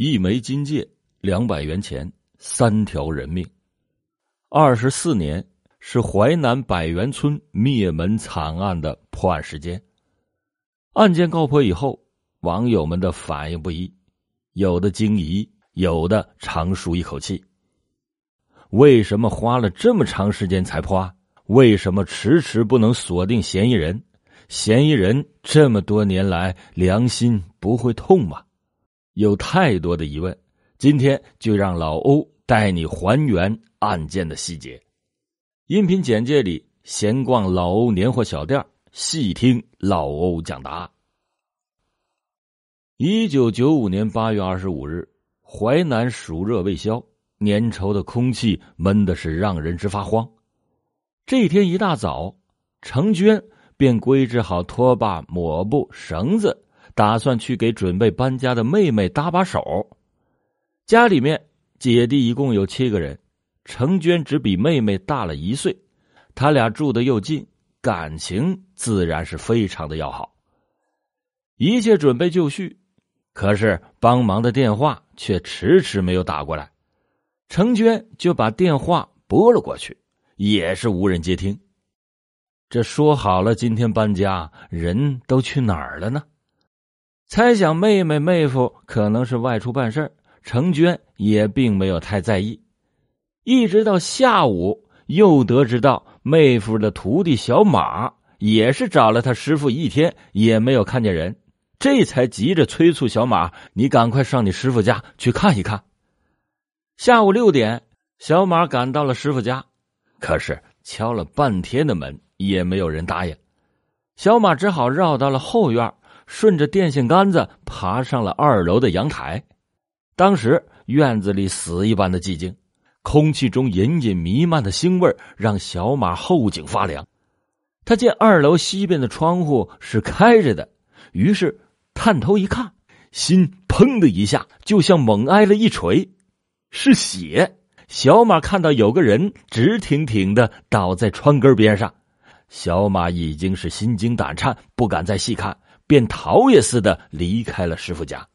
一枚金戒，两百元钱，三条人命。二十四年是淮南百元村灭门惨案的破案时间。案件告破以后，网友们的反应不一，有的惊疑，有的长舒一口气。为什么花了这么长时间才破案？为什么迟迟不能锁定嫌疑人？嫌疑人这么多年来良心不会痛吗？有太多的疑问，今天就让老欧带你还原案件的细节。音频简介里闲逛老欧年货小店，细听老欧讲答案。一九九五年八月二十五日，淮南暑热未消，粘稠的空气闷的是让人直发慌。这天一大早，程娟便归置好拖把、抹布、绳子。打算去给准备搬家的妹妹搭把手。家里面姐弟一共有七个人，程娟只比妹妹大了一岁，他俩住的又近，感情自然是非常的要好。一切准备就绪，可是帮忙的电话却迟迟没有打过来，程娟就把电话拨了过去，也是无人接听。这说好了今天搬家，人都去哪儿了呢？猜想妹妹妹夫可能是外出办事程娟也并没有太在意。一直到下午，又得知到妹夫的徒弟小马也是找了他师傅一天，也没有看见人，这才急着催促小马：“你赶快上你师傅家去看一看。”下午六点，小马赶到了师傅家，可是敲了半天的门也没有人答应，小马只好绕到了后院。顺着电线杆子爬上了二楼的阳台，当时院子里死一般的寂静，空气中隐隐弥漫的腥味让小马后颈发凉。他见二楼西边的窗户是开着的，于是探头一看，心砰的一下就像猛挨了一锤，是血。小马看到有个人直挺挺的倒在窗根边上，小马已经是心惊胆颤，不敢再细看。便逃也似的离开了师傅家。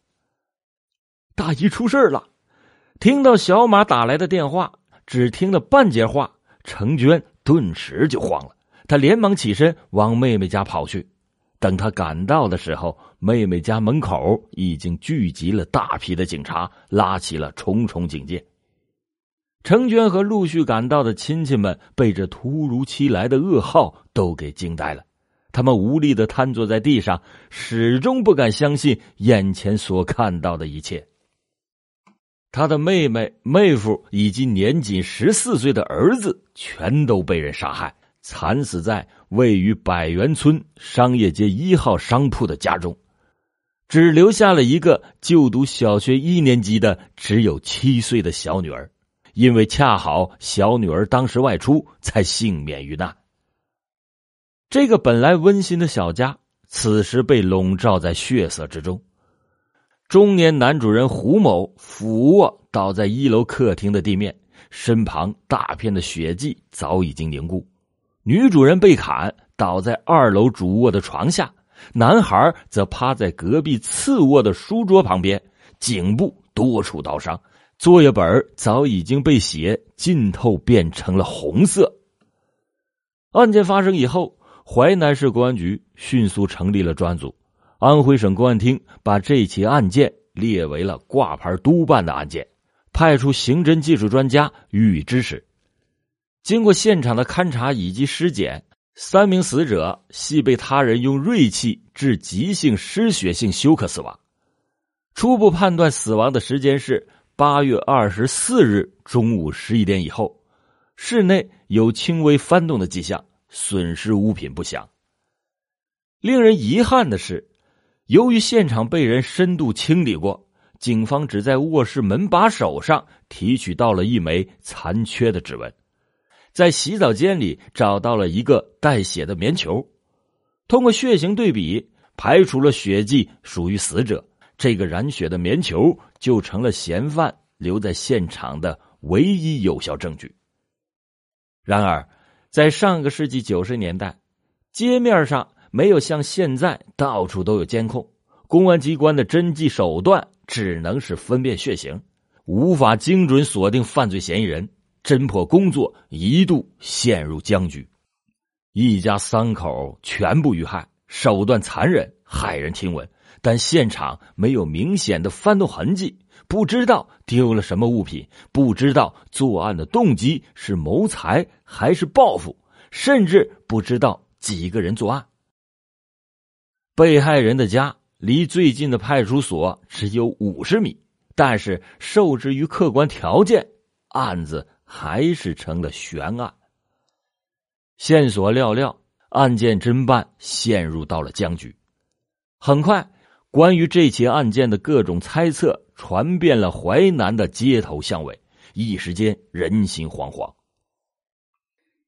大姨出事了，听到小马打来的电话，只听了半截话，程娟顿时就慌了。她连忙起身往妹妹家跑去。等他赶到的时候，妹妹家门口已经聚集了大批的警察，拉起了重重警戒。程娟和陆续赶到的亲戚们被这突如其来的噩耗都给惊呆了。他们无力的瘫坐在地上，始终不敢相信眼前所看到的一切。他的妹妹、妹夫以及年仅十四岁的儿子，全都被人杀害，惨死在位于百元村商业街一号商铺的家中，只留下了一个就读小学一年级的只有七岁的小女儿，因为恰好小女儿当时外出，才幸免于难。这个本来温馨的小家，此时被笼罩在血色之中。中年男主人胡某俯卧倒在一楼客厅的地面，身旁大片的血迹早已经凝固。女主人被砍倒在二楼主卧的床下，男孩则趴在隔壁次卧的书桌旁边，颈部多处刀伤，作业本早已经被血浸透，变成了红色。案件发生以后。淮南市公安局迅速成立了专案组，安徽省公安厅把这起案件列为了挂牌督办的案件，派出刑侦技术专家予以支持。经过现场的勘查以及尸检，三名死者系被他人用锐器致急性失血性休克死亡。初步判断死亡的时间是八月二十四日中午十一点以后，室内有轻微翻动的迹象。损失物品不详。令人遗憾的是，由于现场被人深度清理过，警方只在卧室门把手上提取到了一枚残缺的指纹，在洗澡间里找到了一个带血的棉球，通过血型对比，排除了血迹属于死者，这个染血的棉球就成了嫌犯留在现场的唯一有效证据。然而。在上个世纪九十年代，街面上没有像现在到处都有监控，公安机关的侦缉手段只能是分辨血型，无法精准锁定犯罪嫌疑人，侦破工作一度陷入僵局。一家三口全部遇害，手段残忍，骇人听闻。但现场没有明显的翻动痕迹，不知道丢了什么物品，不知道作案的动机是谋财还是报复，甚至不知道几个人作案。被害人的家离最近的派出所只有五十米，但是受制于客观条件，案子还是成了悬案。线索寥寥，案件侦办陷入到了僵局。很快，关于这起案件的各种猜测传遍了淮南的街头巷尾，一时间人心惶惶。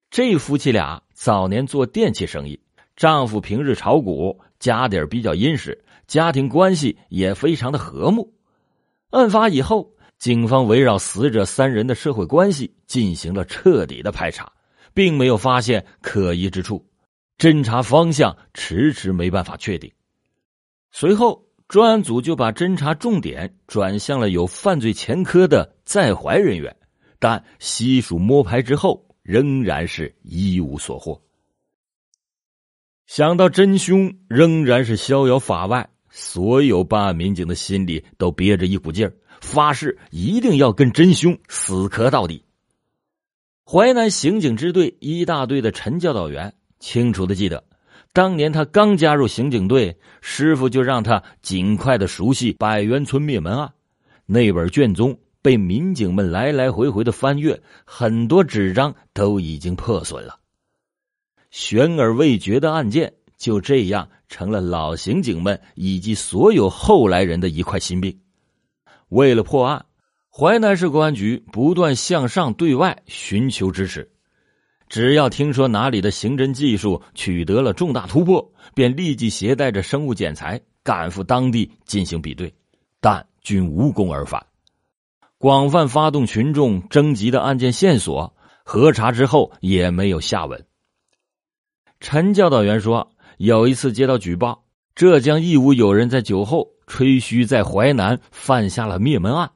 这夫妻俩早年做电器生意，丈夫平日炒股，家底比较殷实，家庭关系也非常的和睦。案发以后，警方围绕死者三人的社会关系进行了彻底的排查。并没有发现可疑之处，侦查方向迟迟没办法确定。随后，专案组就把侦查重点转向了有犯罪前科的在怀人员，但悉数摸排之后，仍然是一无所获。想到真凶仍然是逍遥法外，所有办案民警的心里都憋着一股劲儿，发誓一定要跟真凶死磕到底。淮南刑警支队一大队的陈教导员清楚的记得，当年他刚加入刑警队，师傅就让他尽快的熟悉百元村灭门案。那本卷宗被民警们来来回回的翻阅，很多纸张都已经破损了。悬而未决的案件就这样成了老刑警们以及所有后来人的一块心病。为了破案。淮南市公安局不断向上对外寻求支持，只要听说哪里的刑侦技术取得了重大突破，便立即携带着生物检材赶赴当地进行比对，但均无功而返。广泛发动群众征集的案件线索，核查之后也没有下文。陈教导员说，有一次接到举报，浙江义乌有人在酒后吹嘘在淮南犯下了灭门案。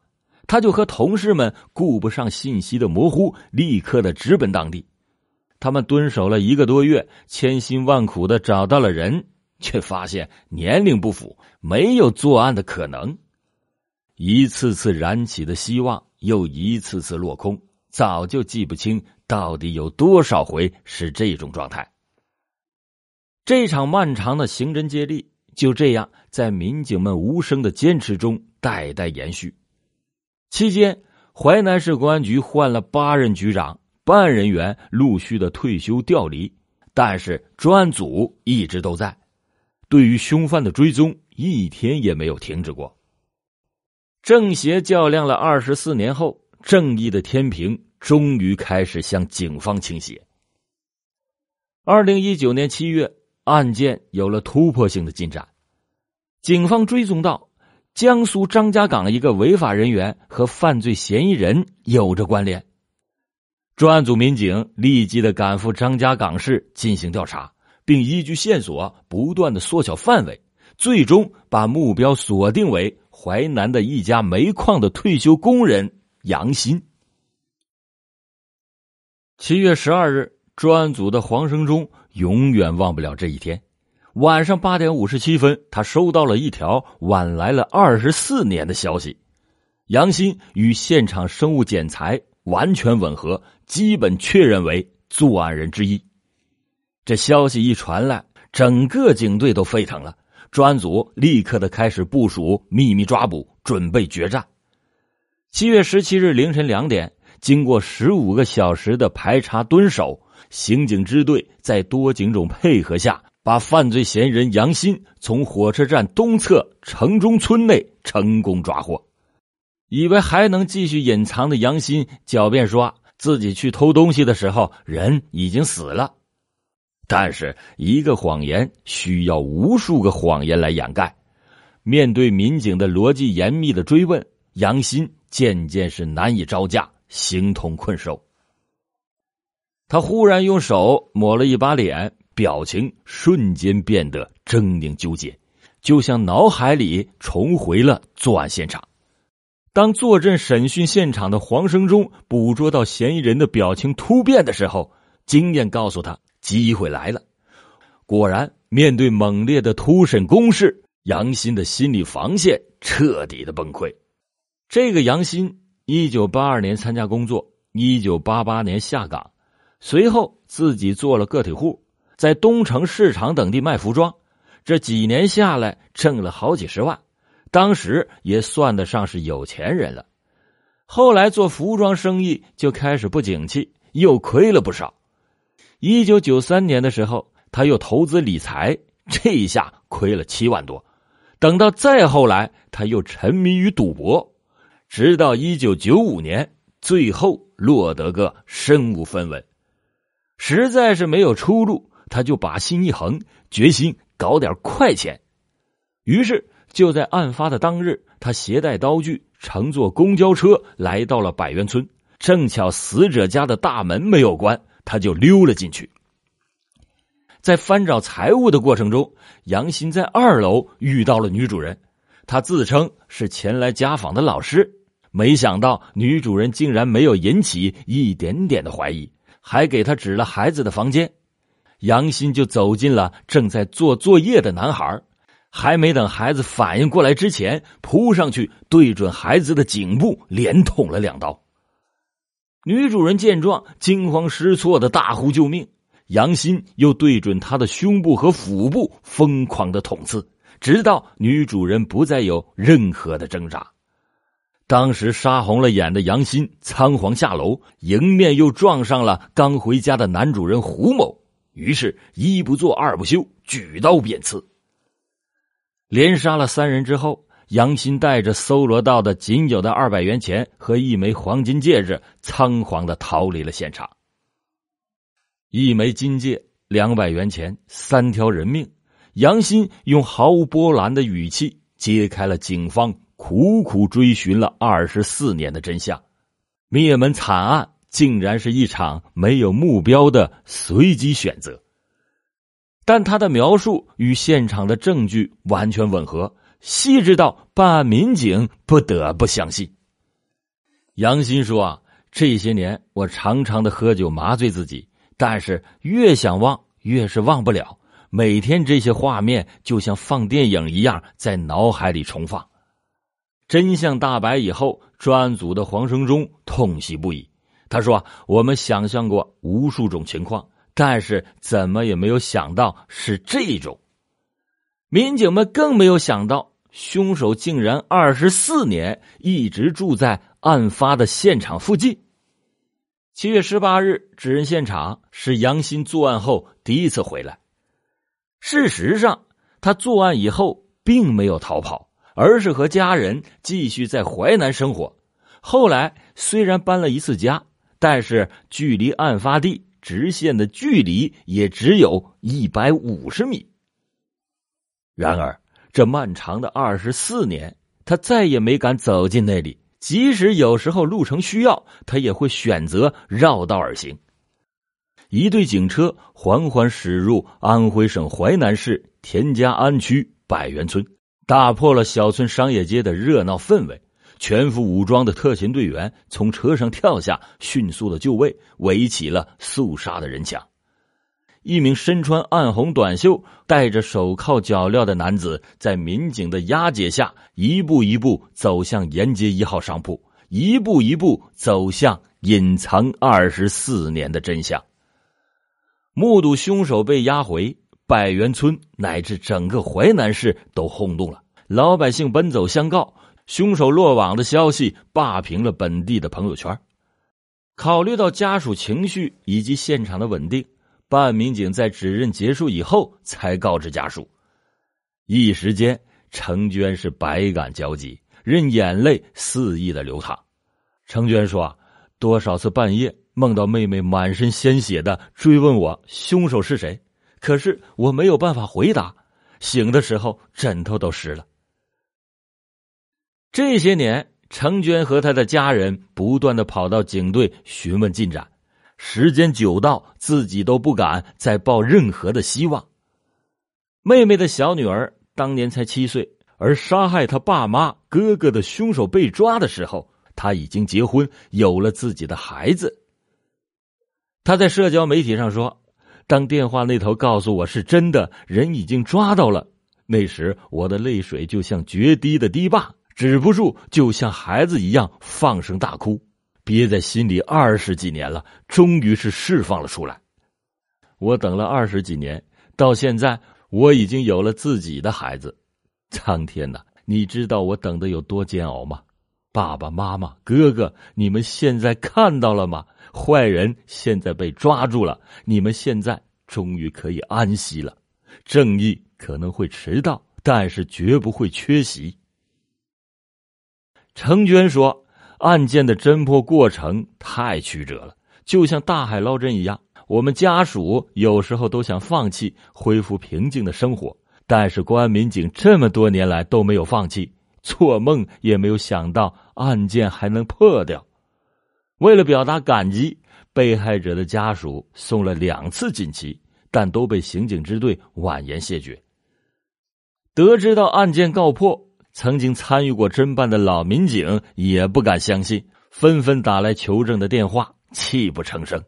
他就和同事们顾不上信息的模糊，立刻的直奔当地。他们蹲守了一个多月，千辛万苦的找到了人，却发现年龄不符，没有作案的可能。一次次燃起的希望，又一次次落空，早就记不清到底有多少回是这种状态。这场漫长的刑侦接力就这样在民警们无声的坚持中代代延续。期间，淮南市公安局换了八任局长，办案人员陆续的退休调离，但是专案组一直都在，对于凶犯的追踪一天也没有停止过。正邪较量了二十四年后，正义的天平终于开始向警方倾斜。二零一九年七月，案件有了突破性的进展，警方追踪到。江苏张家港一个违法人员和犯罪嫌疑人有着关联，专案组民警立即的赶赴张家港市进行调查，并依据线索不断的缩小范围，最终把目标锁定为淮南的一家煤矿的退休工人杨鑫。七月十二日，专案组的黄生忠永远忘不了这一天。晚上八点五十七分，他收到了一条晚来了二十四年的消息：杨鑫与现场生物检材完全吻合，基本确认为作案人之一。这消息一传来，整个警队都沸腾了，专案组立刻的开始部署秘密抓捕，准备决战。七月十七日凌晨两点，经过十五个小时的排查蹲守，刑警支队在多警种配合下。把犯罪嫌疑人杨鑫从火车站东侧城中村内成功抓获，以为还能继续隐藏的杨鑫狡辩说自己去偷东西的时候人已经死了，但是一个谎言需要无数个谎言来掩盖。面对民警的逻辑严密的追问，杨鑫渐渐是难以招架，形同困兽。他忽然用手抹了一把脸。表情瞬间变得狰狞纠结，就像脑海里重回了作案现场。当坐镇审讯现场的黄生忠捕捉到嫌疑人的表情突变的时候，经验告诉他机会来了。果然，面对猛烈的突审攻势，杨鑫的心理防线彻底的崩溃。这个杨鑫，一九八二年参加工作，一九八八年下岗，随后自己做了个体户，在东城市场等地卖服装。这几年下来，挣了好几十万。当时也算得上是有钱人了，后来做服装生意就开始不景气，又亏了不少。一九九三年的时候，他又投资理财，这一下亏了七万多。等到再后来，他又沉迷于赌博，直到一九九五年，最后落得个身无分文，实在是没有出路，他就把心一横，决心搞点快钱，于是。就在案发的当日，他携带刀具，乘坐公交车来到了百元村。正巧死者家的大门没有关，他就溜了进去。在翻找财物的过程中，杨鑫在二楼遇到了女主人，她自称是前来家访的老师。没想到女主人竟然没有引起一点点的怀疑，还给他指了孩子的房间。杨鑫就走进了正在做作业的男孩。还没等孩子反应过来之前，扑上去对准孩子的颈部连捅了两刀。女主人见状，惊慌失措的大呼救命。杨鑫又对准她的胸部和腹部疯狂的捅刺，直到女主人不再有任何的挣扎。当时杀红了眼的杨鑫仓皇下楼，迎面又撞上了刚回家的男主人胡某，于是一不做二不休，举刀便刺。连杀了三人之后，杨鑫带着搜罗到的仅有的二百元钱和一枚黄金戒指，仓皇的逃离了现场。一枚金戒，两百元钱，三条人命。杨鑫用毫无波澜的语气揭开了警方苦苦追寻了二十四年的真相：灭门惨案竟然是一场没有目标的随机选择。但他的描述与现场的证据完全吻合，细致到办案民警不得不相信。杨鑫说：“啊，这些年我常常的喝酒麻醉自己，但是越想忘越是忘不了。每天这些画面就像放电影一样在脑海里重放。真相大白以后，专案组的黄生忠痛惜不已。他说：‘我们想象过无数种情况。’”但是怎么也没有想到是这种，民警们更没有想到凶手竟然二十四年一直住在案发的现场附近。七月十八日，指认现场是杨鑫作案后第一次回来。事实上，他作案以后并没有逃跑，而是和家人继续在淮南生活。后来虽然搬了一次家，但是距离案发地。直线的距离也只有一百五十米。然而，这漫长的二十四年，他再也没敢走进那里。即使有时候路程需要，他也会选择绕道而行。一队警车缓缓驶入安徽省淮南市田家庵区百元村，打破了小村商业街的热闹氛围。全副武装的特勤队员从车上跳下，迅速的就位，围起了肃杀的人墙。一名身穿暗红短袖、戴着手铐脚镣的男子，在民警的押解下，一步一步走向沿街一号商铺，一步一步走向隐藏二十四年的真相。目睹凶手被押回百元村，乃至整个淮南市都轰动了，老百姓奔走相告。凶手落网的消息霸屏了本地的朋友圈。考虑到家属情绪以及现场的稳定，办案民警在指认结束以后才告知家属。一时间，程娟是百感交集，任眼泪肆意的流淌。程娟说：“多少次半夜梦到妹妹满身鲜血的追问我凶手是谁，可是我没有办法回答。醒的时候枕头都湿了。”这些年，程娟和他的家人不断的跑到警队询问进展，时间久到自己都不敢再抱任何的希望。妹妹的小女儿当年才七岁，而杀害他爸妈、哥哥的凶手被抓的时候，他已经结婚，有了自己的孩子。他在社交媒体上说：“当电话那头告诉我是真的，人已经抓到了，那时我的泪水就像决堤的堤坝，止不住，就像孩子一样放声大哭，憋在心里二十几年了，终于是释放了出来。我等了二十几年，到现在我已经有了自己的孩子。苍天呐，你知道我等的有多煎熬吗？爸爸妈妈、哥哥，你们现在看到了吗？”坏人现在被抓住了，你们现在终于可以安息了。正义可能会迟到，但是绝不会缺席。程娟说：“案件的侦破过程太曲折了，就像大海捞针一样。我们家属有时候都想放弃，恢复平静的生活。但是公安民警这么多年来都没有放弃，做梦也没有想到案件还能破掉。”为了表达感激，被害者的家属送了两次锦旗，但都被刑警支队婉言谢绝。得知到案件告破，曾经参与过侦办的老民警也不敢相信，纷纷打来求证的电话，泣不成声。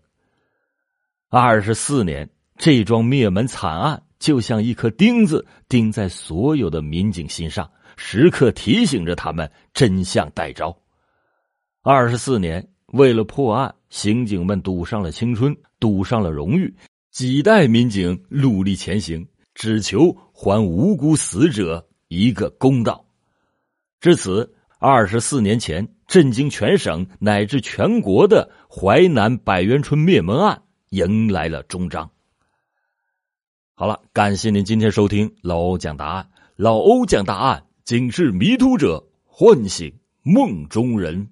二十四年，这桩灭门惨案就像一颗钉子钉在所有的民警心上，时刻提醒着他们真相待招。二十四年。为了破案，刑警们赌上了青春，赌上了荣誉，几代民警努力前行，只求还无辜死者一个公道。至此，二十四年前震惊全省乃至全国的淮南百元春灭门案迎来了终章。好了，感谢您今天收听老欧讲答案。老欧讲答案，警示迷途者，唤醒梦中人。